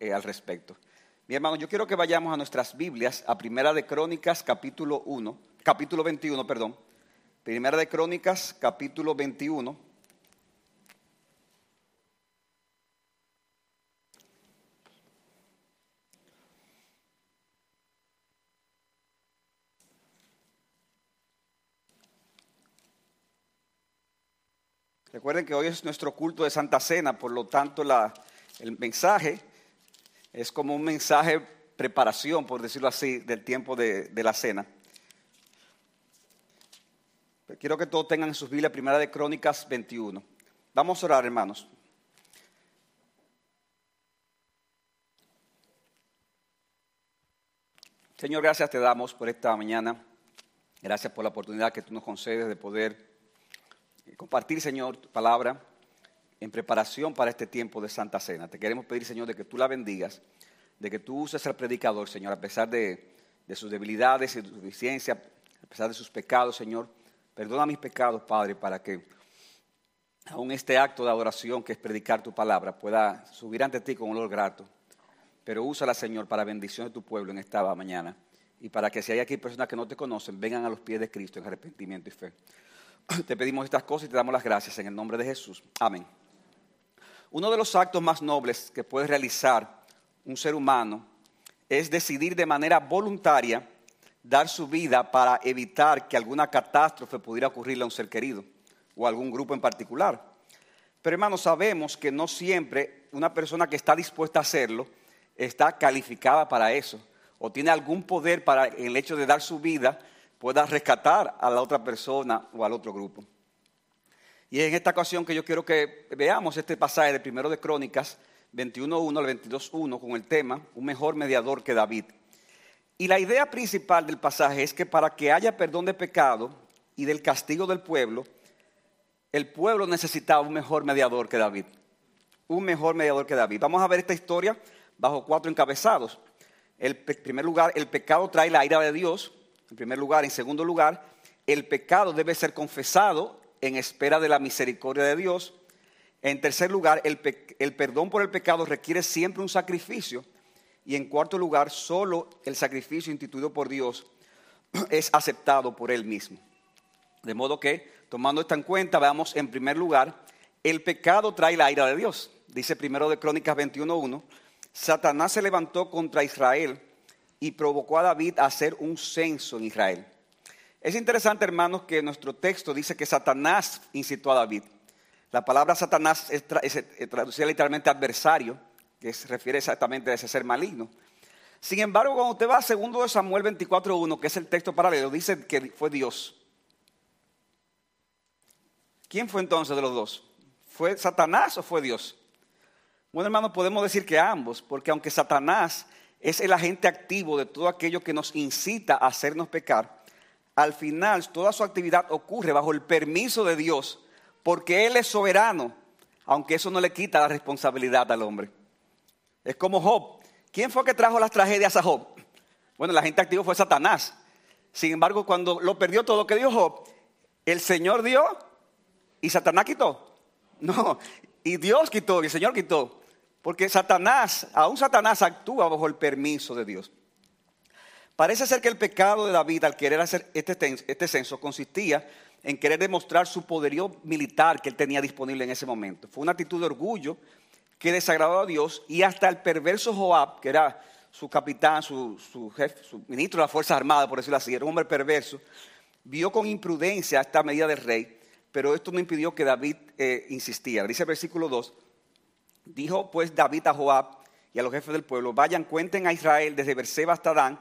eh, al respecto. Mi hermano, yo quiero que vayamos a nuestras Biblias, a Primera de Crónicas, capítulo 1, capítulo 21, perdón. Primera de Crónicas, capítulo 21. Recuerden que hoy es nuestro culto de Santa Cena, por lo tanto el mensaje es como un mensaje preparación, por decirlo así, del tiempo de, la cena. quiero que todos tengan en sus Biblias Primera de Crónicas 21. Vamos a orar, hermanos. Señor, gracias te damos por esta mañana. Gracias por la oportunidad que tú nos concedes de poder compartir, Señor, tu palabra en preparación para este tiempo de Santa Cena. Te queremos pedir, Señor, de que tú la bendigas, de que tú uses al predicador, Señor, a pesar de, sus debilidades y de su deficiencia, a pesar de sus pecados, Señor. Perdona mis pecados, Padre, para que aún este acto de adoración que es predicar tu palabra pueda subir ante ti con olor grato. Pero úsala, Señor, para bendición de tu pueblo en esta mañana y para que si hay aquí personas que no te conocen, vengan a los pies de Cristo en arrepentimiento y fe. Te pedimos estas cosas y te damos las gracias en el nombre de Jesús. Amén. Uno de los actos más nobles que puede realizar un ser humano es decidir de manera voluntaria dar su vida para evitar que alguna catástrofe pudiera ocurrirle a un ser querido o a algún grupo en particular. Pero hermanos, sabemos que no siempre una persona que está dispuesta a hacerlo está calificada para eso o tiene algún poder para el hecho de dar su vida pueda rescatar a la otra persona o al otro grupo. Y es en esta ocasión que yo quiero que veamos este pasaje de primero de Crónicas 21.1 al 22.1 con el tema Un mejor mediador que David. Y la idea principal del pasaje es que para que haya perdón de pecado y del castigo del pueblo, el pueblo necesitaba un mejor mediador que David. Un mejor mediador que David. Vamos a ver esta historia bajo cuatro encabezados. En primer lugar, el pecado trae la ira de Dios en primer lugar. En segundo lugar, el pecado debe ser confesado en espera de la misericordia de Dios. En tercer lugar, el, perdón por el pecado requiere siempre un sacrificio. Y en cuarto lugar, solo el sacrificio instituido por Dios es aceptado por Él mismo. De modo que, tomando esto en cuenta, veamos en primer lugar, el pecado trae la ira de Dios. Dice primero de Crónicas 21.1, Satanás se levantó contra Israel y provocó a David a hacer un censo en Israel. Es interesante, hermanos, que nuestro texto dice que Satanás incitó a David. La palabra Satanás es, traducida literalmente adversario, que se refiere exactamente a ese ser maligno. Sin embargo, cuando usted va a 2 Samuel 24.1, que es el texto paralelo, dice que fue Dios. ¿Quién fue entonces de los dos? ¿Fue Satanás o fue Dios? Bueno, hermanos, podemos decir que ambos, porque aunque Satanás es el agente activo de todo aquello que nos incita a hacernos pecar, al final toda su actividad ocurre bajo el permiso de Dios, porque Él es soberano, aunque eso no le quita la responsabilidad al hombre. Es como Job. ¿Quién fue que trajo las tragedias a Job? Bueno, el agente activo fue Satanás. Sin embargo, cuando lo perdió todo, que dio Job? El Señor dio y Satanás quitó. No, y Dios quitó y el Señor quitó. Porque Satanás, aún Satanás actúa bajo el permiso de Dios. Parece ser que el pecado de David al querer hacer este, este censo consistía en querer demostrar su poderío militar que él tenía disponible en ese momento. Fue una actitud de orgullo que desagradó a Dios y hasta el perverso Joab, que era su capitán, su, jefe, su ministro de las Fuerzas Armadas, por decirlo así, era un hombre perverso, vio con imprudencia esta medida del rey, pero esto no impidió que David eh, insistiera. Dice el versículo 2, Dijo pues David a Joab y a los jefes del pueblo, vayan, cuenten a Israel desde Berseba hasta Dan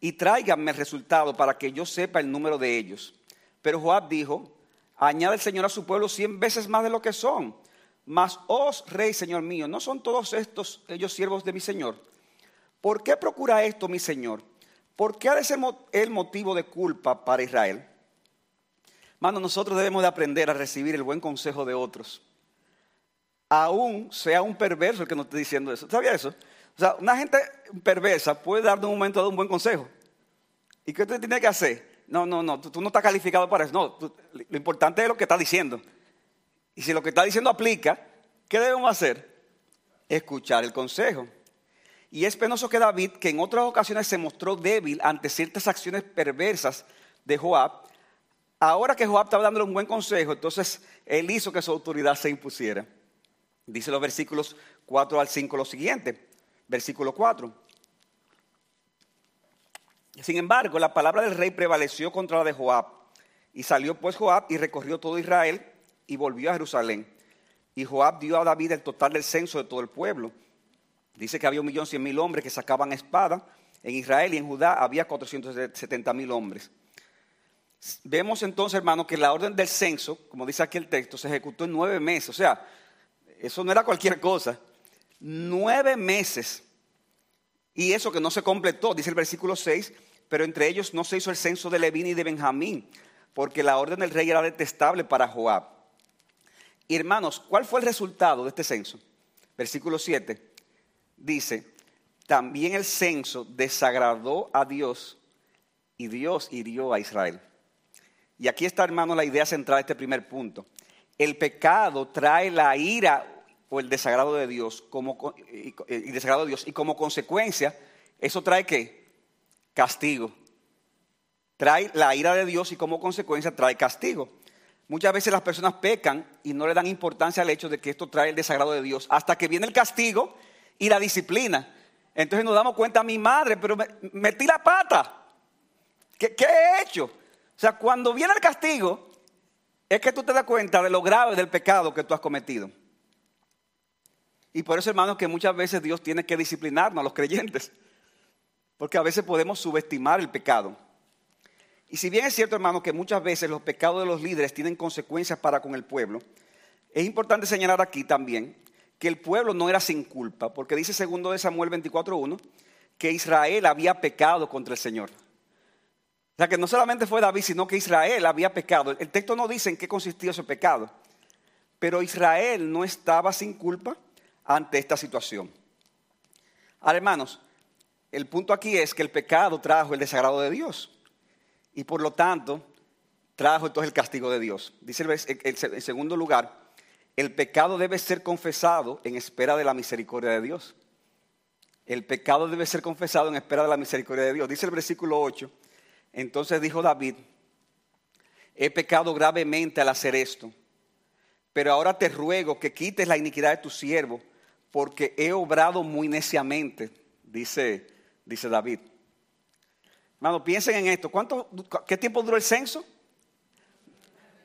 y tráiganme el resultado para que yo sepa el número de ellos. Pero Joab dijo, añade el Señor a su pueblo cien veces más de lo que son. Mas os, rey, Señor mío, ¿no son todos estos ellos siervos de mi Señor? ¿Por qué procura esto mi Señor? ¿Por qué ha de ser el motivo de culpa para Israel? Mano, nosotros debemos de aprender a recibir el buen consejo de otros aún sea un perverso el que nos esté diciendo eso. ¿Sabía eso? O sea, una gente perversa puede dar de un momento un buen consejo. ¿Y qué usted tiene que hacer? No, no, no, tú, no estás calificado para eso. No, lo importante es lo que está diciendo. Y si lo que está diciendo aplica, ¿qué debemos hacer? Escuchar el consejo. Y es penoso que David, que en otras ocasiones se mostró débil ante ciertas acciones perversas de Joab, ahora que Joab estaba dándole un buen consejo, entonces él hizo que su autoridad se impusiera. Dice los versículos 4 al 5 lo siguiente. Versículo 4. Sin embargo, la palabra del rey prevaleció contra la de Joab. Y salió pues Joab y recorrió todo Israel y volvió a Jerusalén. Y Joab dio a David el total del censo de todo el pueblo. Dice que había un millón cien mil hombres que sacaban espada. En Israel y en Judá había 470 mil hombres. Vemos entonces, hermano, que la orden del censo, como dice aquí el texto, se ejecutó en nueve meses. O sea, eso no era cualquier cosa. Nueve meses. Y eso que no se completó, dice el versículo 6, pero entre ellos no se hizo el censo de Levín y de Benjamín, porque la orden del rey era detestable para Joab. Hermanos, ¿cuál fue el resultado de este censo? Versículo 7 dice, también el censo desagradó a Dios y Dios hirió a Israel. Y aquí está, hermano, la idea central de este primer punto. El pecado trae la ira o el desagrado de Dios como, y, desagrado de Dios y como consecuencia, eso trae qué? Castigo. Trae la ira de Dios y como consecuencia trae castigo. Muchas veces las personas pecan y no le dan importancia al hecho de que esto trae el desagrado de Dios hasta que viene el castigo y la disciplina. Entonces nos damos cuenta, mi madre, pero metí la pata. ¿Qué, ¿Qué, he hecho? O sea, cuando viene el castigo, es que tú te das cuenta de lo grave del pecado que tú has cometido. Y por eso, hermanos, que muchas veces Dios tiene que disciplinarnos a los creyentes. Porque a veces podemos subestimar el pecado. Y si bien es cierto, hermano, que muchas veces los pecados de los líderes tienen consecuencias para con el pueblo, es importante señalar aquí también que el pueblo no era sin culpa, porque dice segundo de Samuel 24.1 que Israel había pecado contra el Señor. O sea que no solamente fue David, sino que Israel había pecado. El texto no dice en qué consistía ese pecado, pero Israel no estaba sin culpa ante esta situación. Ahora, hermanos, el punto aquí es que el pecado trajo el desagrado de Dios y por lo tanto trajo entonces el castigo de Dios. Dice en segundo lugar, el pecado debe ser confesado en espera de la misericordia de Dios. El pecado debe ser confesado en espera de la misericordia de Dios. Dice el versículo 8, entonces dijo David, he pecado gravemente al hacer esto, pero ahora te ruego que quites la iniquidad de tu siervo, porque he obrado muy neciamente, dice, dice David. Hermano, piensen en esto. ¿Cuánto, ¿Qué tiempo duró el censo?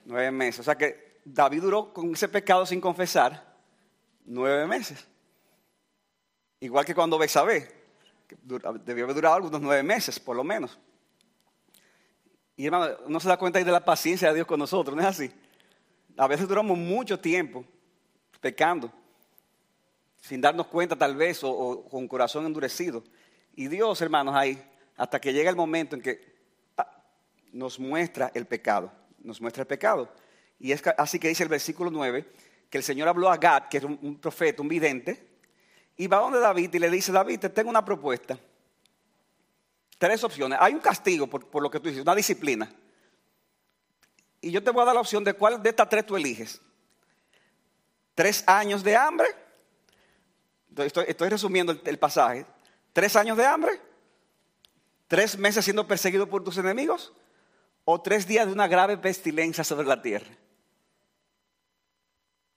Nueve meses. O sea que David duró con ese pecado sin confesar nueve meses. Igual que cuando Besabé, debió haber durado algunos nueve meses, por lo menos. Y hermano, no se da cuenta de la paciencia de Dios con nosotros, ¿no es así? A veces duramos mucho tiempo pecando, sin darnos cuenta tal vez, o, con corazón endurecido. Y Dios, hermanos, ahí hasta que llega el momento en que nos muestra el pecado, nos muestra el pecado. Y es así que dice el versículo 9, que el Señor habló a Gad, que era un, profeta, un vidente, y va donde David y le dice, David, te tengo una propuesta. Tres opciones. Hay un castigo por, por lo que tú dices, una disciplina. Y yo te voy a dar la opción de cuál de estas tres tú eliges. Tres años de hambre. Estoy, resumiendo el pasaje. Tres años de hambre ¿Tres meses siendo perseguido por tus enemigos? ¿O tres días de una grave pestilencia sobre la tierra?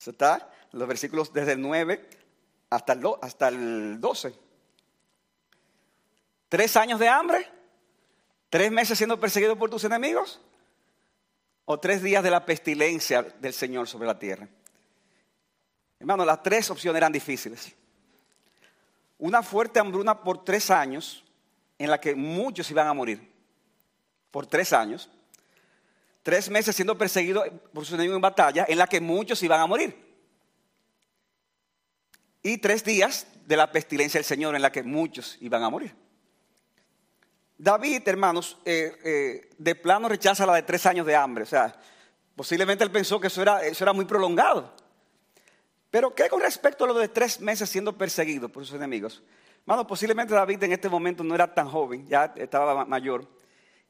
Eso está en los versículos desde el 9 hasta el, hasta el 12. ¿Tres años de hambre? ¿Tres meses siendo perseguido por tus enemigos? ¿O tres días de la pestilencia del Señor sobre la tierra? Hermano, las tres opciones eran difíciles. Una fuerte hambruna por tres años en la que muchos iban a morir por tres años, tres meses siendo perseguidos por su enemigo en batalla, en la que muchos iban a morir. Y tres días de la pestilencia del Señor en la que muchos iban a morir. David, hermanos, eh, eh, de plano rechaza la de tres años de hambre. O sea, posiblemente él pensó que eso era, eso era muy prolongado. Pero ¿qué con respecto a lo de tres meses siendo perseguido por sus enemigos? Bueno, posiblemente David en este momento no era tan joven, ya estaba mayor.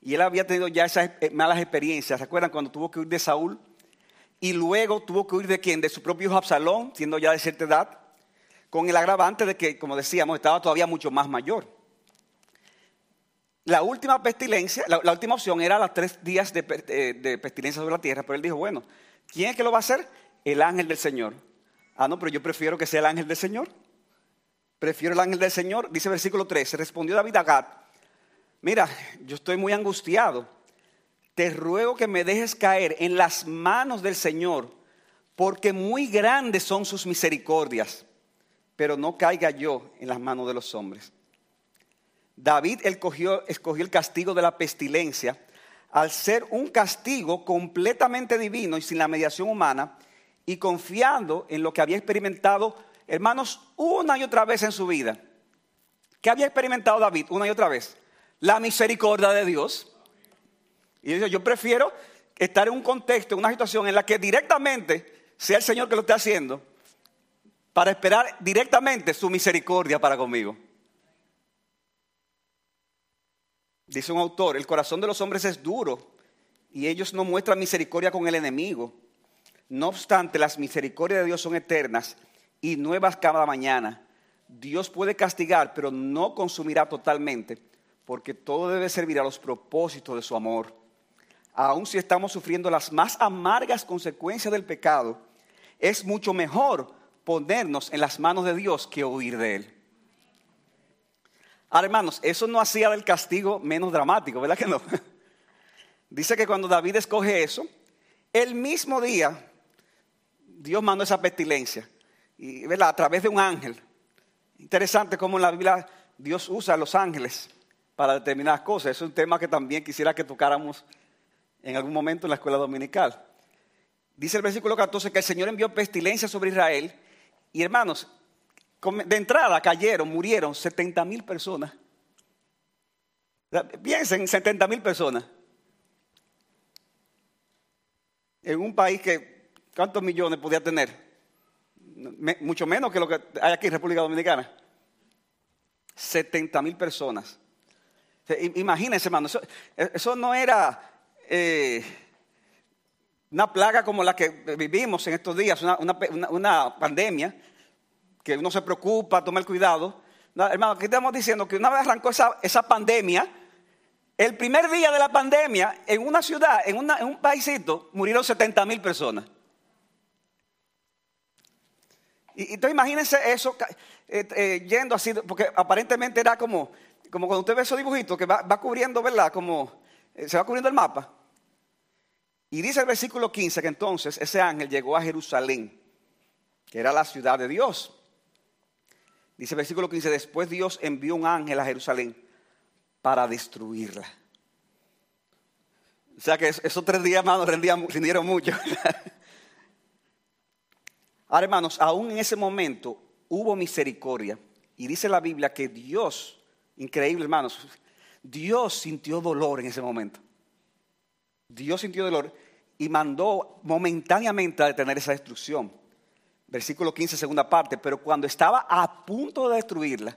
Y él había tenido ya esas eh, malas experiencias. ¿Se acuerdan cuando tuvo que huir de Saúl? Y luego tuvo que huir de quién? De su propio hijo Absalón, siendo ya de cierta edad. con el agravante de que, como decíamos, estaba todavía mucho más mayor. La última pestilencia, la, última opción era los tres días de, de pestilencia sobre la tierra, pero él dijo, bueno, ¿quién es que lo va a hacer? El ángel del Señor. Ah, no, pero yo prefiero que sea el ángel del Señor. Prefiero el ángel del Señor. Dice versículo 13, respondió David a Gad, mira, yo estoy muy angustiado. Te ruego que me dejes caer en las manos del Señor, porque muy grandes son sus misericordias, pero no caiga yo en las manos de los hombres. David escogió, escogió el castigo de la pestilencia al ser un castigo completamente divino y sin la mediación humana y confiando en lo que había experimentado, hermanos, una y otra vez en su vida. ¿Qué había experimentado David una y otra vez? La misericordia de Dios. Y yo, yo prefiero estar en un contexto, en una situación en la que directamente sea el Señor que lo esté haciendo, para esperar directamente su misericordia para conmigo. Dice un autor, el corazón de los hombres es duro y ellos no muestran misericordia con el enemigo. No obstante, las misericordias de Dios son eternas y nuevas cada mañana. Dios puede castigar, pero no consumirá totalmente, porque todo debe servir a los propósitos de su amor. Aun si estamos sufriendo las más amargas consecuencias del pecado, es mucho mejor ponernos en las manos de Dios que huir de Él. Ahora, hermanos, eso no hacía del castigo menos dramático, ¿verdad que no? Dice que cuando David escoge eso, el mismo día Dios mandó esa pestilencia, y, a través de un ángel. Interesante cómo en la Biblia Dios usa a los ángeles para determinadas cosas. Es un tema que también quisiera que tocáramos en algún momento en la escuela dominical. Dice el versículo 14 que el Señor envió pestilencia sobre Israel y hermanos, de entrada cayeron, murieron 70 mil personas. Piensen, 70 mil personas. En un país que ¿Cuántos millones podía tener? mucho menos que lo que hay aquí en República Dominicana. 70 mil personas. imagínense, hermano, eso, no era eh, una plaga como la que vivimos en estos días, una, pandemia, que uno se preocupa, toma el cuidado. hermano, aquí estamos diciendo que una vez arrancó esa, pandemia, el primer día de la pandemia, en una ciudad, en, en un paísito, murieron 70 mil personas. Y, entonces imagínense eso eh, eh, yendo así, porque aparentemente era como, como cuando usted ve esos dibujitos que va, cubriendo, ¿verdad? Como eh, se va cubriendo el mapa. Y dice el versículo 15 que entonces ese ángel llegó a Jerusalén, que era la ciudad de Dios. Dice el versículo 15, después Dios envió un ángel a Jerusalén para destruirla. O sea que esos tres días, hermanos, rindieron mucho. Ahora, hermanos, aún en ese momento hubo misericordia. Y dice la Biblia que Dios, increíble, hermanos, Dios sintió dolor en ese momento. Dios sintió dolor y mandó momentáneamente a detener esa destrucción. Versículo 15, segunda parte. Pero cuando estaba a punto de destruirla,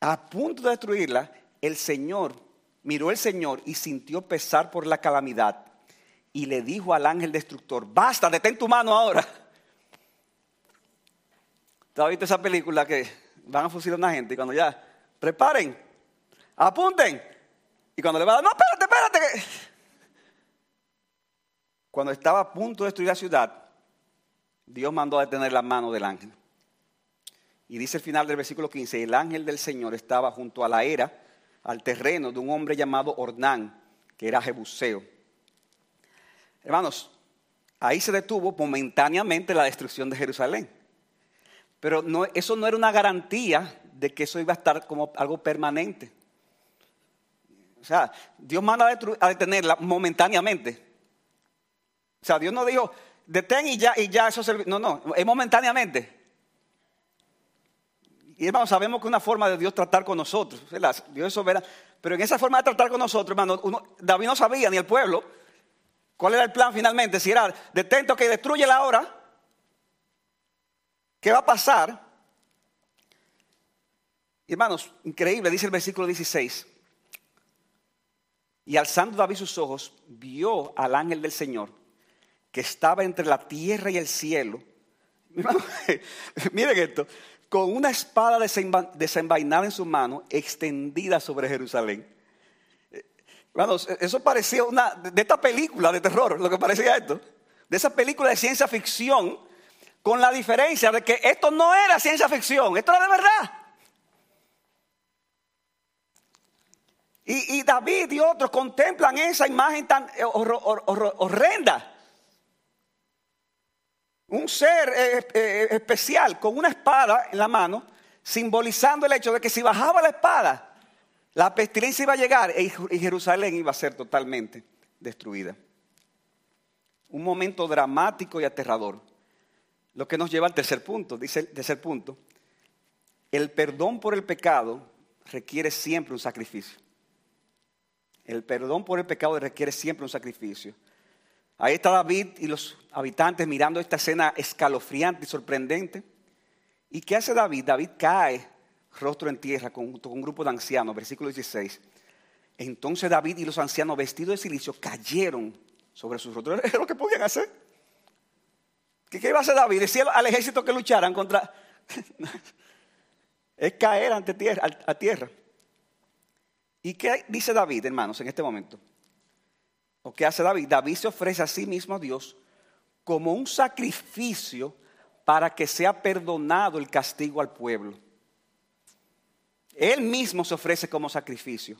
a punto de destruirla, el Señor, miró el Señor y sintió pesar por la calamidad y le dijo al ángel destructor, basta, detén tu mano ahora. ¿Te has visto esa película que van a fusilar a una gente y cuando ya, preparen, apunten? Y cuando le va a dar, no, espérate, espérate. Cuando estaba a punto de destruir la ciudad, Dios mandó a detener la mano del ángel. Y dice el final del versículo 15, el ángel del Señor estaba junto a la era, al terreno de un hombre llamado Ornán, que era Jebuseo. Hermanos, ahí se detuvo momentáneamente la destrucción de Jerusalén. Pero eso no era una garantía de que eso iba a estar como algo permanente. O sea, Dios manda a, detenerla momentáneamente. O sea, Dios no dijo, detén y ya, y ya eso se... No, no, es momentáneamente. Y hermanos, sabemos que una forma de Dios tratar con nosotros. Dios es soberano. Pero en esa forma de tratar con nosotros, hermanos, David no sabía, ni el pueblo, ¿Cuál era el plan finalmente? Si era detento que destruye la hora, ¿qué va a pasar? Hermanos, increíble, dice el versículo 16. Y alzando David sus ojos, vio al ángel del Señor que estaba entre la tierra y el cielo. Miren esto, con una espada desenvainada en su mano, extendida sobre Jerusalén. Hermanos, eso parecía una, de esta película de terror, lo que parecía esto, de esa película de ciencia ficción, con la diferencia de que esto no era ciencia ficción, esto era de verdad. Y, David y otros contemplan esa imagen tan horrenda. Un ser eh, eh, especial con una espada en la mano, simbolizando el hecho de que si bajaba la espada, la pestilencia iba a llegar y Jerusalén iba a ser totalmente destruida. Un momento dramático y aterrador. Lo que nos lleva al tercer punto. Dice el tercer punto. El perdón por el pecado requiere siempre un sacrificio. El perdón por el pecado requiere siempre un sacrificio. Ahí está David y los habitantes mirando esta escena escalofriante y sorprendente. ¿Y qué hace David? David cae rostro en tierra junto con un grupo de ancianos, versículo 16. Entonces David y los ancianos vestidos de silicio cayeron sobre sus rostros. Es lo que podían hacer. ¿Qué, iba a hacer David? Decía al ejército que lucharan contra... es caer ante tierra, a tierra. ¿Y qué dice David, hermanos, en este momento? ¿O qué hace David? David se ofrece a sí mismo a Dios como un sacrificio para que sea perdonado el castigo al pueblo. Él mismo se ofrece como sacrificio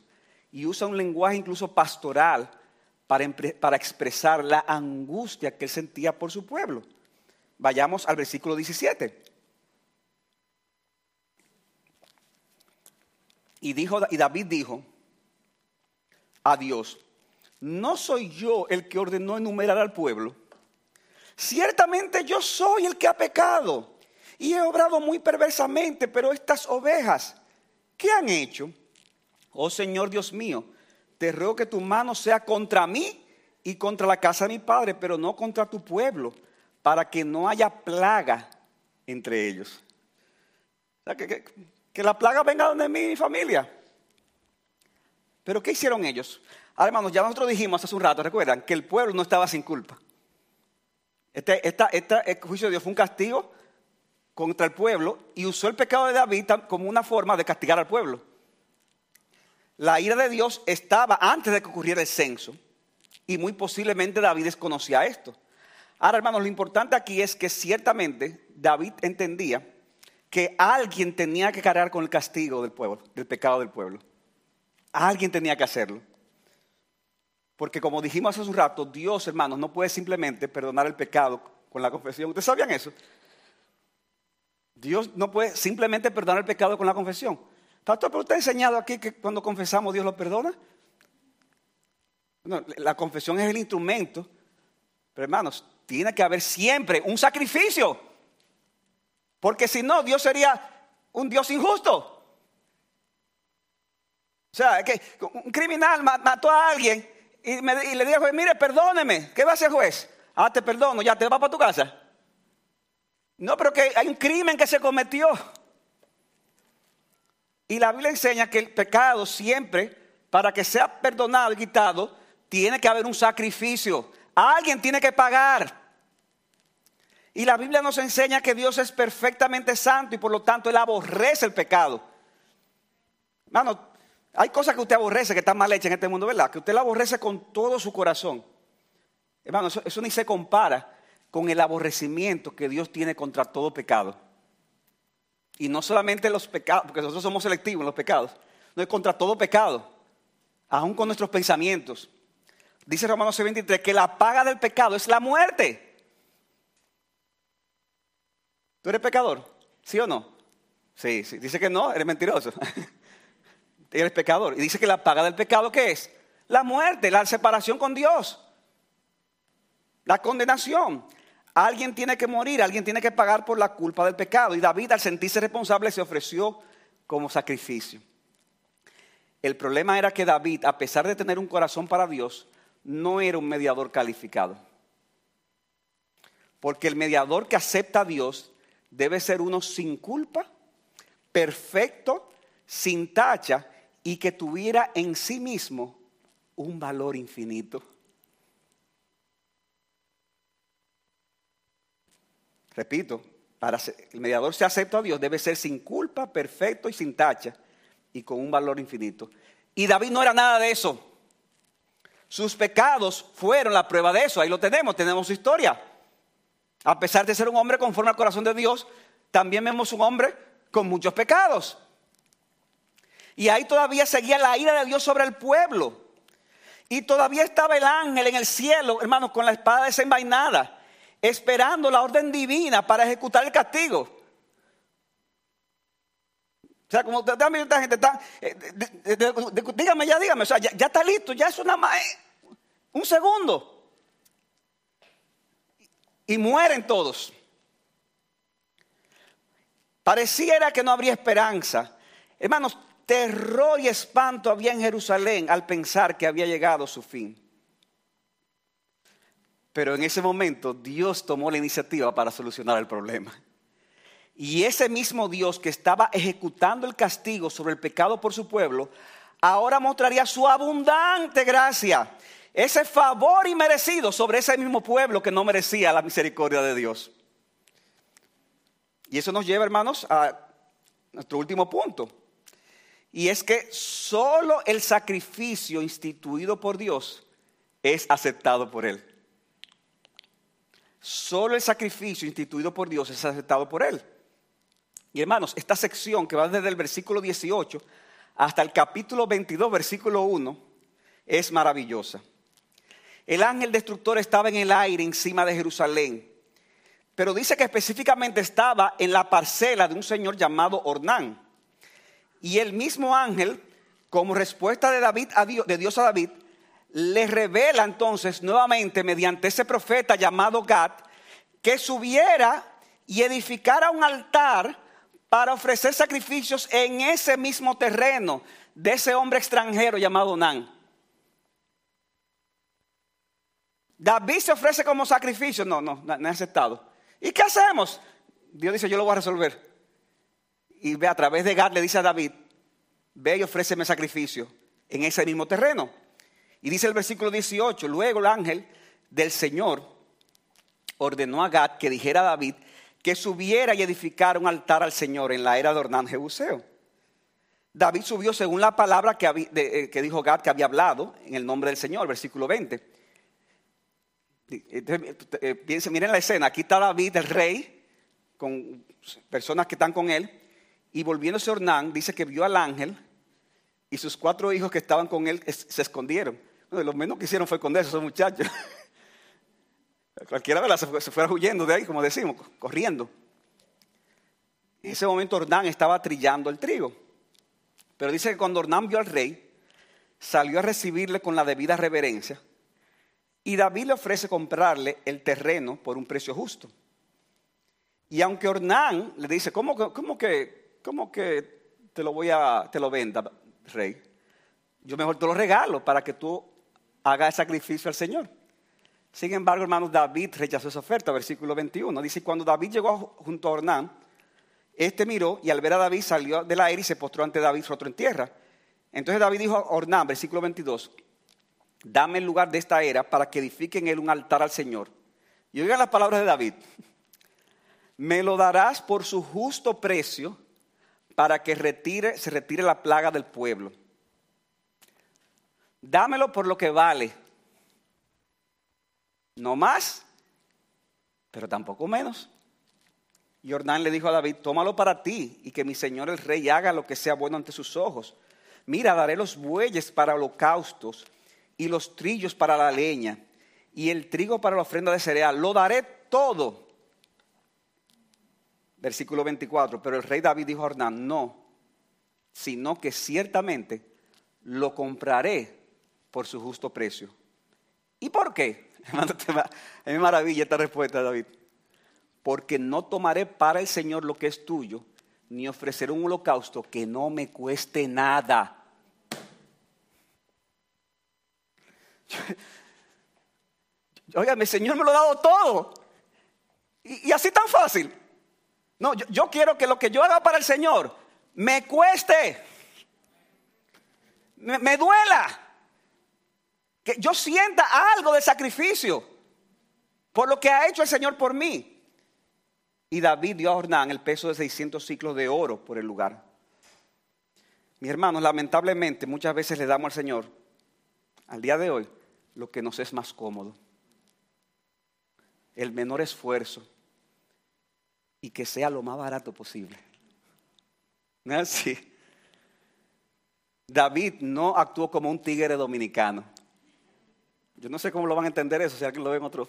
y usa un lenguaje incluso pastoral para, para, expresar la angustia que él sentía por su pueblo. Vayamos al versículo 17. Y, dijo, y David dijo, a Dios, ¿no soy yo el que ordenó enumerar al pueblo? Ciertamente yo soy el que ha pecado y he obrado muy perversamente, pero estas ovejas, ¿qué han hecho? Oh Señor Dios mío, te ruego que tu mano sea contra mí y contra la casa de mi padre, pero no contra tu pueblo, para que no haya plaga entre ellos. O que, que la plaga venga de mí y mi familia. Pero ¿qué hicieron ellos? Ahora, hermanos, ya nosotros dijimos hace un rato, recuerdan, que el pueblo no estaba sin culpa. Este, este juicio de Dios fue un castigo contra el pueblo y usó el pecado de David como una forma de castigar al pueblo. La ira de Dios estaba antes de que ocurriera el censo y muy posiblemente David desconocía esto. Ahora, hermanos, lo importante aquí es que ciertamente David entendía que alguien tenía que cargar con el castigo del pueblo, del pecado del pueblo. Alguien tenía que hacerlo. Porque como dijimos hace un rato, Dios, hermanos, no puede simplemente perdonar el pecado con la confesión. ¿Ustedes sabían eso? Dios no puede simplemente perdonar el pecado con la confesión. Pastor, ¿pero usted ha enseñado aquí que cuando confesamos Dios lo perdona? la confesión es el instrumento. Pero hermanos, tiene que haber siempre un sacrificio. Porque si no, Dios sería un Dios injusto. O sea, que un criminal mató a alguien y, le dijo, mire, perdóneme. ¿Qué va a hacer juez? Ah, te perdono, ya te vas para tu casa. No, pero que hay un crimen que se cometió. Y la Biblia enseña que el pecado siempre, para que sea perdonado y quitado, tiene que haber un sacrificio. Alguien tiene que pagar. Y la Biblia nos enseña que Dios es perfectamente santo y por lo tanto Él aborrece el pecado. Hermano, hay cosas que usted aborrece que están mal hechas en este mundo, ¿verdad? Que usted la aborrece con todo su corazón. Hermano, eso, ni se compara con el aborrecimiento que Dios tiene contra todo pecado. Y no solamente los pecados, porque nosotros somos selectivos en los pecados, no es contra todo pecado, aún con nuestros pensamientos. Dice Romanos 23 que la paga del pecado es la muerte. ¿Tú eres pecador? ¿Sí o no? Sí, sí. Dice que no, eres mentiroso. eres pecador. Y dice que la paga del pecado, ¿qué es? La muerte, la separación con Dios. La condenación. Alguien tiene que morir, alguien tiene que pagar por la culpa del pecado. Y David, al sentirse responsable, se ofreció como sacrificio. El problema era que David, a pesar de tener un corazón para Dios, no era un mediador calificado. Porque el mediador que acepta a Dios debe ser uno sin culpa, perfecto, sin tacha y que tuviera en sí mismo un valor infinito. Repito, para el mediador sea acepto a Dios, debe ser sin culpa, perfecto y sin tacha, y con un valor infinito. Y David no era nada de eso. Sus pecados fueron la prueba de eso. Ahí lo tenemos, tenemos su historia. A pesar de ser un hombre conforme al corazón de Dios, también vemos un hombre con muchos pecados. Y ahí todavía seguía la ira de Dios sobre el pueblo. Y todavía estaba el ángel en el cielo, hermanos, con la espada desenvainada, esperando la orden divina para ejecutar el castigo. O sea, como también esta gente está, eh, dígame ya, dígame, o sea, ya, está listo, ya es una más, un segundo. Y mueren todos. Pareciera que no habría esperanza. Hermanos, terror y espanto había en Jerusalén al pensar que había llegado su fin. Pero en ese momento Dios tomó la iniciativa para solucionar el problema. Y ese mismo Dios que estaba ejecutando el castigo sobre el pecado por su pueblo, ahora mostraría su abundante gracia, ese favor inmerecido sobre ese mismo pueblo que no merecía la misericordia de Dios. Y eso nos lleva, hermanos, a nuestro último punto. Y es que solo el sacrificio instituido por Dios es aceptado por Él. Solo el sacrificio instituido por Dios es aceptado por Él. Y hermanos, esta sección que va desde el versículo 18 hasta el capítulo 22, versículo 1, es maravillosa. El ángel destructor estaba en el aire encima de Jerusalén, pero dice que específicamente estaba en la parcela de un señor llamado Ornán. Y el mismo ángel, como respuesta de, David a Dios, de Dios a David, le revela entonces nuevamente mediante ese profeta llamado Gad que subiera y edificara un altar para ofrecer sacrificios en ese mismo terreno de ese hombre extranjero llamado Nan. David se ofrece como sacrificio. No, no, no, no aceptado. ¿Y qué hacemos? Dios dice, yo lo voy a resolver y ve a través de Gad le dice a David, ve y ofréceme sacrificio en ese mismo terreno. Y dice el versículo 18, luego el ángel del Señor ordenó a Gad que dijera a David que subiera y edificara un altar al Señor en la era de Ornán Jebuseo. David subió según la palabra que, eh, dijo Gad que había hablado en el nombre del Señor, versículo 20. Piensen, miren la escena, aquí está David, el rey, con personas que están con él, y volviéndose Ornán, dice que vio al ángel y sus cuatro hijos que estaban con él se escondieron. Lo menos que hicieron fue esconderse esos muchachos. Cualquiera de se, se fuera huyendo de ahí, como decimos, corriendo. En ese momento Ornán estaba trillando el trigo. Pero dice que cuando Ornán vio al rey, salió a recibirle con la debida reverencia. Y David le ofrece comprarle el terreno por un precio justo. Y aunque Ornán le dice, ¿cómo, cómo que ¿cómo que te lo voy a, te lo venda, rey? Yo mejor te lo regalo para que tú hagas el sacrificio al Señor. Sin embargo, hermanos, David rechazó esa oferta, versículo 21. Dice, cuando David llegó junto a Ornán, este miró y al ver a David salió del aire y se postró ante David rotro en tierra. Entonces David dijo a Ornán, versículo 22, dame el lugar de esta era para que edifiquen él un altar al Señor. Y oigan las palabras de David, me lo darás por su justo precio para que retire, se retire la plaga del pueblo. Dámelo por lo que vale. No más, pero tampoco menos. Y Ornán le dijo a David, tómalo para ti y que mi señor el rey haga lo que sea bueno ante sus ojos. Mira, daré los bueyes para holocaustos y los trillos para la leña y el trigo para la ofrenda de cereal. Lo daré todo versículo 24, pero el rey David dijo a Ornán, no, sino que ciertamente lo compraré por su justo precio. ¿Y por qué? Es maravilla esta respuesta, David. Porque no tomaré para el Señor lo que es tuyo, ni ofreceré un holocausto que no me cueste nada. Oiga, mi Señor me lo ha dado todo. Y, y así tan fácil. No, yo, quiero que lo que yo haga para el Señor me cueste, me, duela, que yo sienta algo de sacrificio por lo que ha hecho el Señor por mí. y David dio a Ornán el peso de 600 ciclos de oro por el lugar. Mis hermanos, lamentablemente muchas veces le damos al Señor, al día de hoy, lo que nos es más cómodo, el menor esfuerzo y que sea lo más barato posible. ¿No es así? David no actuó como un tigre dominicano. Yo no sé cómo lo van a entender eso, si alguien lo ve en otro.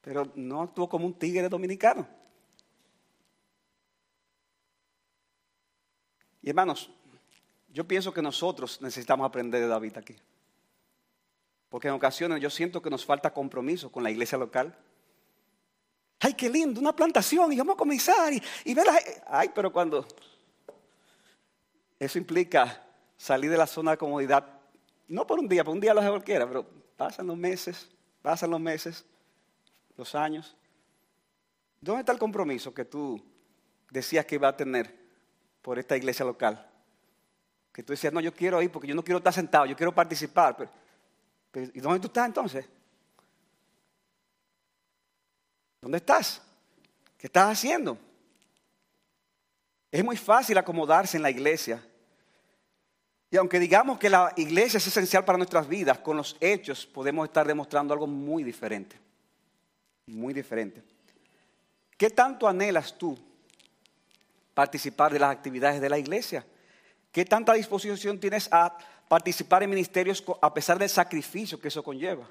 Pero no actuó como un tigre dominicano. Y hermanos, yo pienso que nosotros necesitamos aprender de David aquí. Porque en ocasiones yo siento que nos falta compromiso con la iglesia local. Ay, qué lindo, una plantación, y vamos a comenzar y, y ver. Ay, pero cuando eso implica salir de la zona de comodidad, no por un día, por un día lo hace cualquiera, pero pasan los meses, pasan los meses, los años. ¿Dónde está el compromiso que tú decías que iba a tener por esta iglesia local? Que tú decías, no, yo quiero ir porque yo no quiero estar sentado, yo quiero participar. Pero, ¿Y dónde tú estás entonces? ¿Dónde estás? ¿Qué estás haciendo? Es muy fácil acomodarse en la iglesia. Y aunque digamos que la iglesia es esencial para nuestras vidas, con los hechos podemos estar demostrando algo muy diferente. Muy diferente. ¿Qué tanto anhelas tú participar de las actividades de la iglesia? ¿Qué tanta disposición tienes a participar en ministerios a pesar del sacrificio que eso conlleva?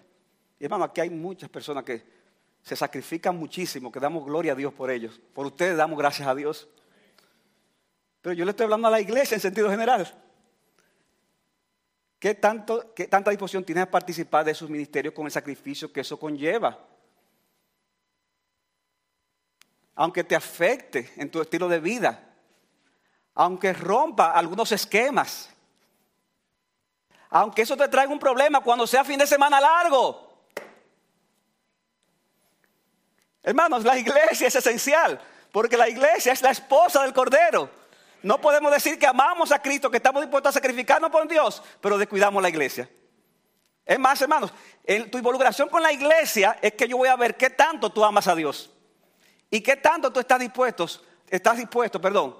Y hermano, aquí hay muchas personas que se sacrifican muchísimo, que damos gloria a Dios por ellos. Por ustedes damos gracias a Dios. Pero yo le estoy hablando a la iglesia en sentido general. ¿Qué, tanto, qué tanta disposición tienes a participar de sus ministerios con el sacrificio que eso conlleva? Aunque te afecte en tu estilo de vida, aunque rompa algunos esquemas, aunque eso te traiga un problema cuando sea fin de semana largo. Hermanos, la iglesia es esencial, porque la iglesia es la esposa del Cordero. No podemos decir que amamos a Cristo, que estamos dispuestos a sacrificarnos por Dios, pero descuidamos la iglesia. Es más, hermanos, en tu involucración con la iglesia es que yo voy a ver qué tanto tú amas a Dios y qué tanto tú estás dispuesto, estás dispuesto, perdón,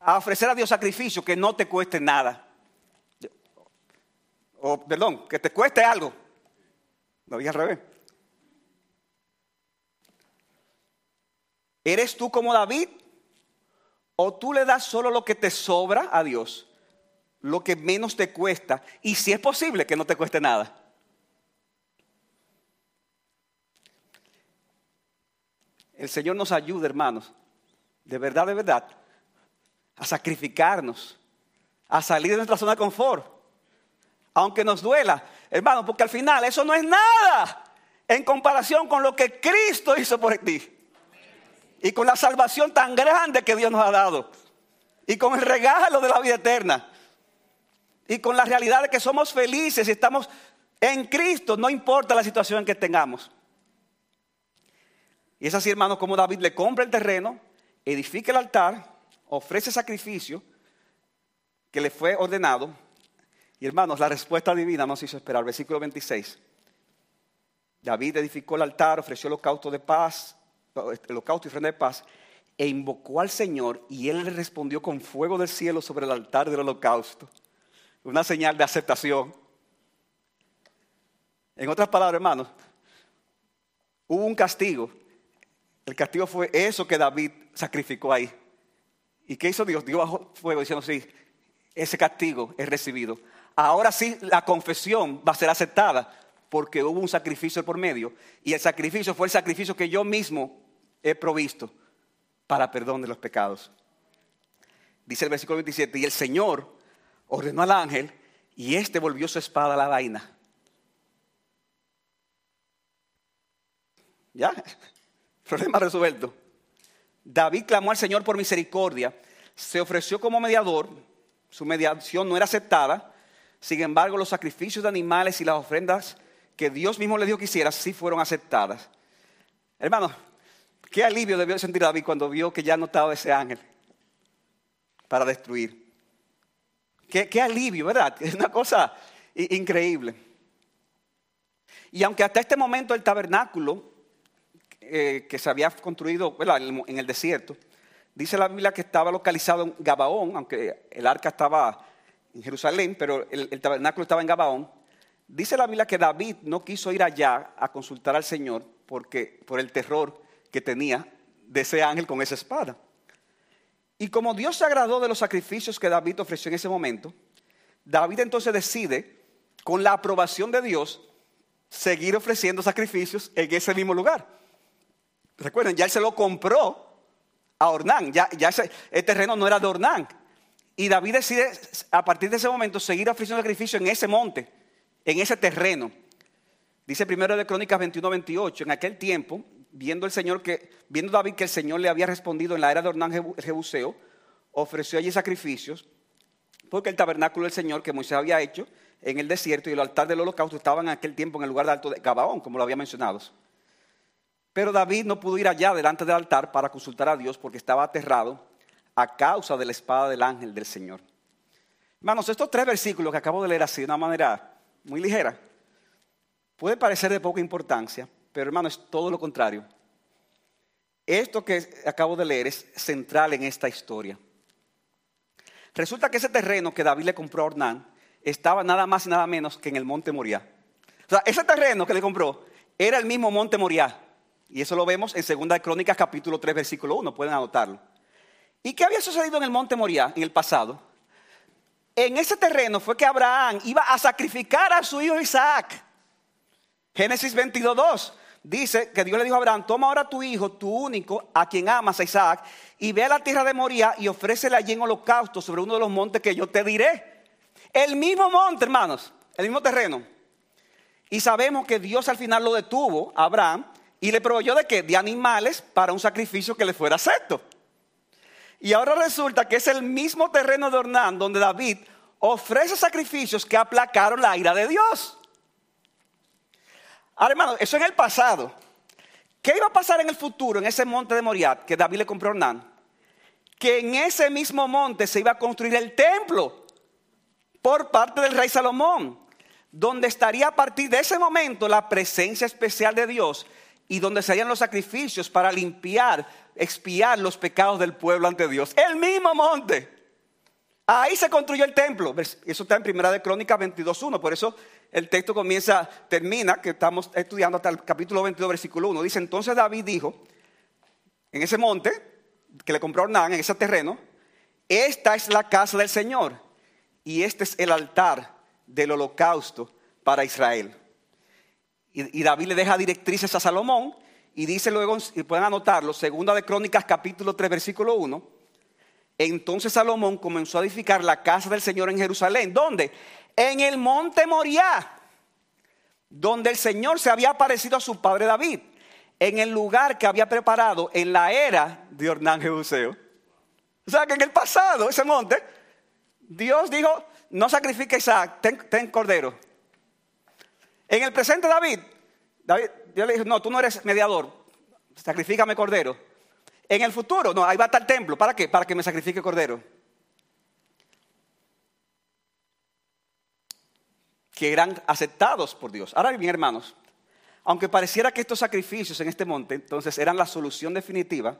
a ofrecer a Dios sacrificio que no te cueste nada. O, perdón, que te cueste algo. Lo dije al revés. ¿Eres tú como David? O tú le das solo lo que te sobra a Dios, lo que menos te cuesta, y si es posible que no te cueste nada. El Señor nos ayuda, hermanos, de verdad, de verdad, a sacrificarnos, a salir de nuestra zona de confort, aunque nos duela, hermano, porque al final eso no es nada en comparación con lo que Cristo hizo por ti y con la salvación tan grande que Dios nos ha dado y con el regalo de la vida eterna y con la realidad de que somos felices y estamos en Cristo, no importa la situación que tengamos. Y es así, hermanos, como David le compra el terreno, edifica el altar, ofrece sacrificio que le fue ordenado. Y hermanos, la respuesta divina nos hizo esperar. Versículo 26. David edificó el altar, ofreció holocausto de paz, holocausto y ofrenda de paz, e invocó al Señor y él le respondió con fuego del cielo sobre el altar del holocausto. Una señal de aceptación. En otras palabras, hermanos, hubo un castigo. El castigo fue eso que David sacrificó ahí. ¿Y qué hizo Dios? Dios bajo fuego diciendo, sí, ese castigo es recibido. Ahora sí la confesión va a ser aceptada porque hubo un sacrificio por medio. Y el sacrificio fue el sacrificio que yo mismo he provisto para perdón de los pecados. Dice el versículo 27, y el Señor ordenó al ángel y éste volvió su espada a la vaina. Ya, problema resuelto. David clamó al Señor por misericordia, se ofreció como mediador, su mediación no era aceptada, sin embargo los sacrificios de animales y las ofrendas que Dios mismo le dijo que hiciera sí fueron aceptadas. Hermanos, Qué alivio debió sentir David cuando vio que ya no estaba ese ángel para destruir. Qué, alivio, ¿verdad? Es una cosa increíble. Y aunque hasta este momento el tabernáculo eh, que se había construido en el desierto, dice la Biblia que estaba localizado en Gabaón, aunque el arca estaba en Jerusalén, pero el, tabernáculo estaba en Gabaón. Dice la Biblia que David no quiso ir allá a consultar al Señor porque, por el terror que tenía de ese ángel con esa espada. Y como Dios se agradó de los sacrificios que David ofreció en ese momento, David entonces decide, con la aprobación de Dios, seguir ofreciendo sacrificios en ese mismo lugar. Recuerden, ya él se lo compró a Ornán, ya, ese, el terreno no era de Ornán. Y David decide a partir de ese momento seguir ofreciendo sacrificios en ese monte, en ese terreno. Dice primero de Crónicas 21, 28, en aquel tiempo, viendo el Señor que, viendo David que el Señor le había respondido en la era de Ornán Jebuseo, ofreció allí sacrificios, porque el tabernáculo del Señor que Moisés había hecho en el desierto y el altar del holocausto estaban en aquel tiempo en el lugar de alto de Gabaón, como lo había mencionado. Pero David no pudo ir allá delante del altar para consultar a Dios porque estaba aterrado a causa de la espada del ángel del Señor. Hermanos, estos tres versículos que acabo de leer así de una manera muy ligera, puede parecer de poca importancia, pero hermano, es todo lo contrario. Esto que acabo de leer es central en esta historia. Resulta que ese terreno que David le compró a Ornán estaba nada más y nada menos que en el monte Moriah. O sea, ese terreno que le compró era el mismo monte Moriah. Y eso lo vemos en 2 Crónicas capítulo 3 versículo 1, pueden anotarlo. ¿Y qué había sucedido en el monte Moriah en el pasado? En ese terreno fue que Abraham iba a sacrificar a su hijo Isaac. Génesis 22, 2 dice que Dios le dijo a Abraham, toma ahora tu hijo, tu único, a quien amas, a Isaac, y ve a la tierra de Moría y ofrécele allí en holocausto sobre uno de los montes que yo te diré. El mismo monte, hermanos, el mismo terreno. Y sabemos que Dios al final lo detuvo a Abraham y le proveyó de qué? De animales para un sacrificio que le fuera acepto. Y ahora resulta que es el mismo terreno de Ornán donde David ofrece sacrificios que aplacaron la ira de Dios. Ahora, hermano, eso en el pasado. ¿Qué iba a pasar en el futuro, en ese monte de Moriat que David le compró a Ornán? Que en ese mismo monte se iba a construir el templo por parte del rey Salomón, donde estaría a partir de ese momento la presencia especial de Dios y donde se harían los sacrificios para limpiar, expiar los pecados del pueblo ante Dios. El mismo monte. Ahí se construyó el templo. Eso está en Primera de Crónicas 22.1. Por eso el texto comienza, termina, que estamos estudiando hasta el capítulo 22, versículo 1. Dice, entonces David dijo, en ese monte que le compró Ornán, en ese terreno, esta es la casa del Señor y este es el altar del holocausto para Israel. Y, David le deja directrices a Salomón y dice luego, y pueden anotarlo, segunda de Crónicas capítulo 3 versículo 1. Entonces Salomón comenzó a edificar la casa del Señor en Jerusalén. ¿Dónde? En el monte Moriah, donde el Señor se había aparecido a su padre David, en el lugar que había preparado en la era de Ornán Jebuseo. O sea que en el pasado, ese monte, Dios dijo, no sacrifique a Isaac, ten cordero. En el presente David, David, Dios le dijo, no, tú no eres mediador, sacrifícame cordero. En el futuro, no, ahí va a estar el templo. ¿Para qué? Para que me sacrifique cordero. Que eran aceptados por Dios. Ahora bien, hermanos, aunque pareciera que estos sacrificios en este monte entonces eran la solución definitiva,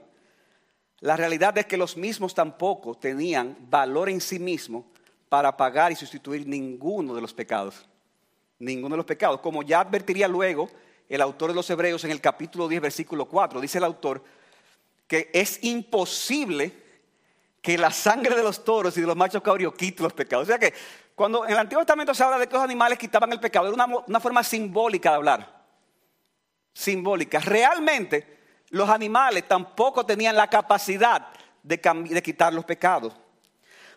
la realidad es que los mismos tampoco tenían valor en sí mismos para pagar y sustituir ninguno de los pecados ninguno de los pecados. Como ya advertiría luego el autor de los Hebreos en el capítulo 10, versículo 4, dice el autor que es imposible que la sangre de los toros y de los machos cabríos quite los pecados. O sea que cuando en el Antiguo Testamento se habla de que los animales quitaban el pecado, era una, forma simbólica de hablar. Simbólica. Realmente los animales tampoco tenían la capacidad de, de quitar los pecados.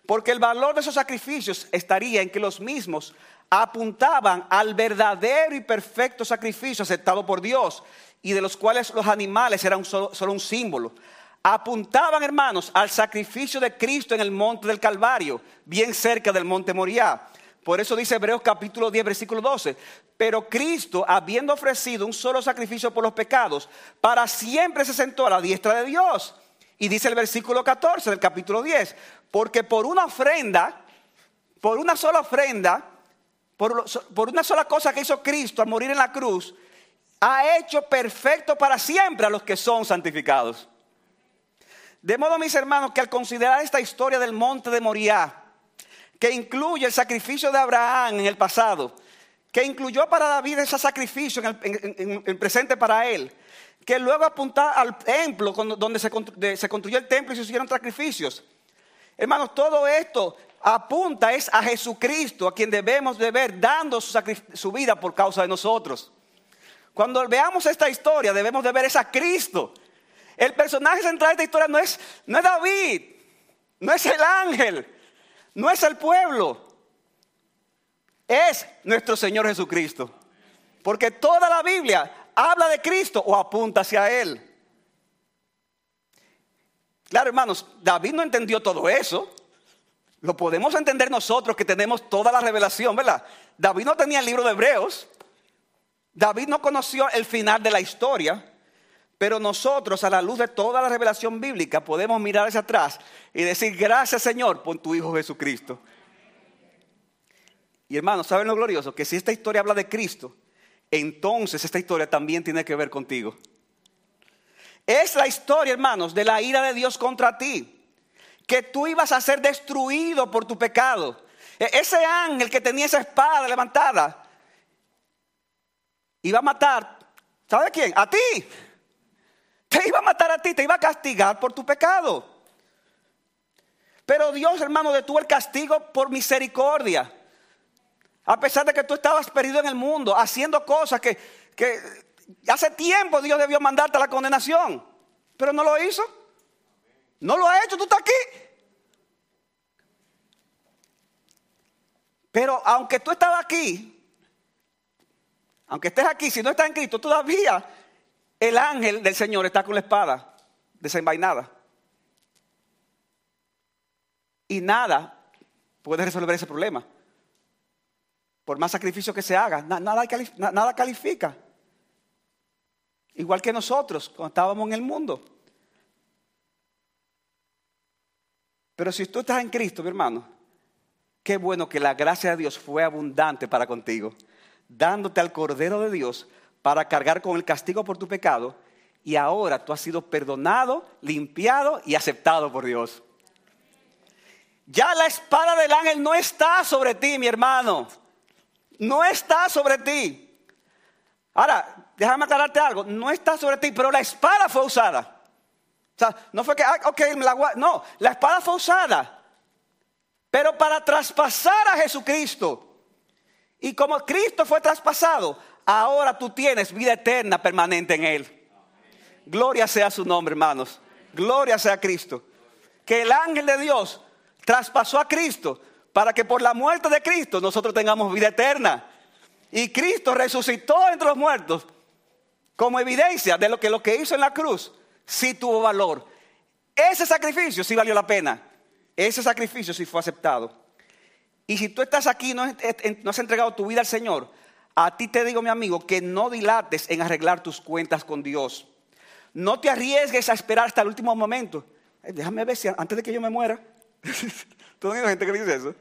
Porque el valor de esos sacrificios estaría en que los mismos apuntaban al verdadero y perfecto sacrificio aceptado por Dios y de los cuales los animales eran solo, un símbolo. Apuntaban, hermanos, al sacrificio de Cristo en el monte del Calvario, bien cerca del monte Moriah. Por eso dice Hebreos capítulo 10, versículo 12. Pero Cristo, habiendo ofrecido un solo sacrificio por los pecados, para siempre se sentó a la diestra de Dios. Y dice el versículo 14 del capítulo 10, porque por una ofrenda, por una sola ofrenda, por, una sola cosa que hizo Cristo al morir en la cruz, ha hecho perfecto para siempre a los que son santificados. De modo, mis hermanos, que al considerar esta historia del monte de Moriah, que incluye el sacrificio de Abraham en el pasado, que incluyó para David ese sacrificio en el, presente para él, que luego apunta al templo donde se, construyó el templo y se hicieron sacrificios. Hermanos, todo esto apunta es a Jesucristo, a quien debemos de ver dando su, vida por causa de nosotros. Cuando veamos esta historia, debemos de ver es a Cristo. El personaje central de esta historia no es, no es David, no es el ángel, no es el pueblo, es nuestro Señor Jesucristo. Porque toda la Biblia habla de Cristo o apunta hacia Él. Claro, hermanos, David no entendió todo eso. Lo podemos entender nosotros que tenemos toda la revelación, ¿verdad? David no tenía el libro de Hebreos. David no conoció el final de la historia. Pero nosotros, a la luz de toda la revelación bíblica, podemos mirar hacia atrás y decir, gracias Señor por tu Hijo Jesucristo. Y hermanos, ¿saben lo glorioso? Que si esta historia habla de Cristo, entonces esta historia también tiene que ver contigo. Es la historia, hermanos, de la ira de Dios contra ti. Que tú ibas a ser destruido por tu pecado. E-, ese ángel que tenía esa espada levantada iba a matar, ¿sabe quién? A ti. Te iba a matar a ti, te iba a castigar por tu pecado. Pero Dios, hermano, detuvo el castigo por misericordia. A pesar de que tú estabas perdido en el mundo, haciendo cosas que, hace tiempo Dios debió mandarte a la condenación. Pero no lo hizo. No lo ha hecho, tú estás aquí. Pero aunque tú estabas aquí, aunque estés aquí, si no estás en Cristo, todavía el ángel del Señor está con la espada desenvainada. Y nada puede resolver ese problema. Por más sacrificio que se haga, nada, nada califica. Igual que nosotros cuando estábamos en el mundo. Pero si tú estás en Cristo, mi hermano, qué bueno que la gracia de Dios fue abundante para contigo, dándote al Cordero de Dios para cargar con el castigo por tu pecado y ahora tú has sido perdonado, limpiado y aceptado por Dios. Ya la espada del ángel no está sobre ti, mi hermano. No está sobre ti. Ahora, déjame aclararte algo. No está sobre ti, pero la espada fue usada. O sea, no fue que, ah, ok, la, no, la espada fue usada. Pero para traspasar a Jesucristo. Y como Cristo fue traspasado, ahora tú tienes vida eterna permanente en Él. Gloria sea su nombre, hermanos. Gloria sea Cristo. Que el ángel de Dios traspasó a Cristo para que por la muerte de Cristo nosotros tengamos vida eterna. Y Cristo resucitó entre los muertos como evidencia de lo que lo que hizo en la cruz sí tuvo valor. Ese sacrificio sí valió la pena. Ese sacrificio sí fue aceptado. Y si tú estás aquí y no, no has entregado tu vida al Señor, a ti te digo, mi amigo, que no dilates en arreglar tus cuentas con Dios. No te arriesgues a esperar hasta el último momento. déjame ver si antes de que yo me muera. ¿Tú hay gente que dice eso?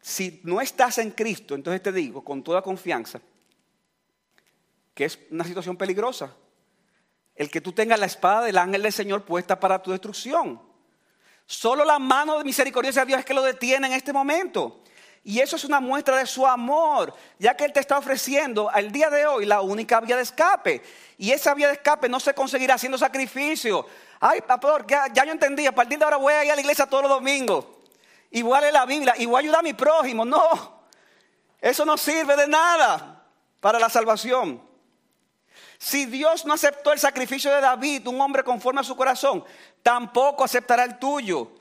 Si no estás en Cristo, entonces te digo con toda confianza que es una situación peligrosa. El que tú tengas la espada del ángel del Señor puesta para tu destrucción. Solo la mano de misericordia de Dios es que lo detiene en este momento. Y eso es una muestra de su amor, ya que Él te está ofreciendo al día de hoy la única vía de escape. Y esa vía de escape no se conseguirá haciendo sacrificio. Ay, pastor, ya, ya yo entendí, a partir de ahora voy a ir a la iglesia todos los domingos. Y voy a leer la Biblia y voy a ayudar a mi prójimo. No, eso no sirve de nada para la salvación. Si Dios no aceptó el sacrificio de David, un hombre conforme a su corazón, tampoco aceptará el tuyo.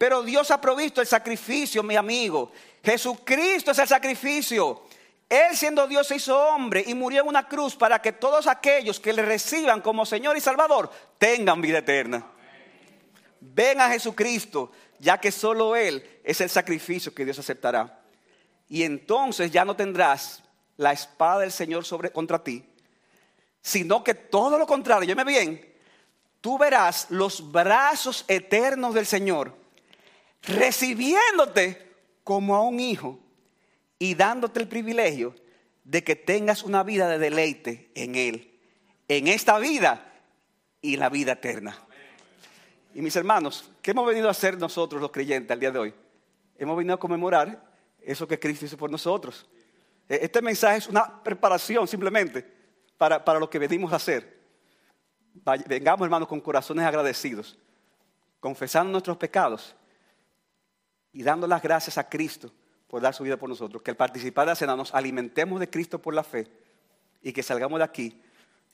Pero Dios ha provisto el sacrificio, mi amigo. Jesucristo es el sacrificio. Él siendo Dios se hizo hombre y murió en una cruz para que todos aquellos que le reciban como Señor y Salvador tengan vida eterna. Ven a Jesucristo, ya que solo Él es el sacrificio que Dios aceptará. Y entonces ya no tendrás la espada del Señor sobre, contra ti, sino que todo lo contrario, yo me bien, tú verás los brazos eternos del Señor recibiéndote como a un hijo y dándote el privilegio de que tengas una vida de deleite en Él, en esta vida y la vida eterna. Y mis hermanos, ¿qué hemos venido a hacer nosotros los creyentes al día de hoy? Hemos venido a conmemorar eso que Cristo hizo por nosotros. E, este mensaje es una preparación simplemente para, para lo que venimos a hacer. Vengamos, hermanos, con corazones agradecidos, confesando nuestros pecados y dando las gracias a Cristo por dar su vida por nosotros. Que al participar de la cena nos alimentemos de Cristo por la fe y que salgamos de aquí,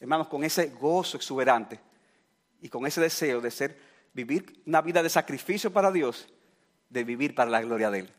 hermanos, con ese gozo exuberante y con ese deseo de ser, vivir una vida de sacrificio para Dios, de vivir para la gloria de Él.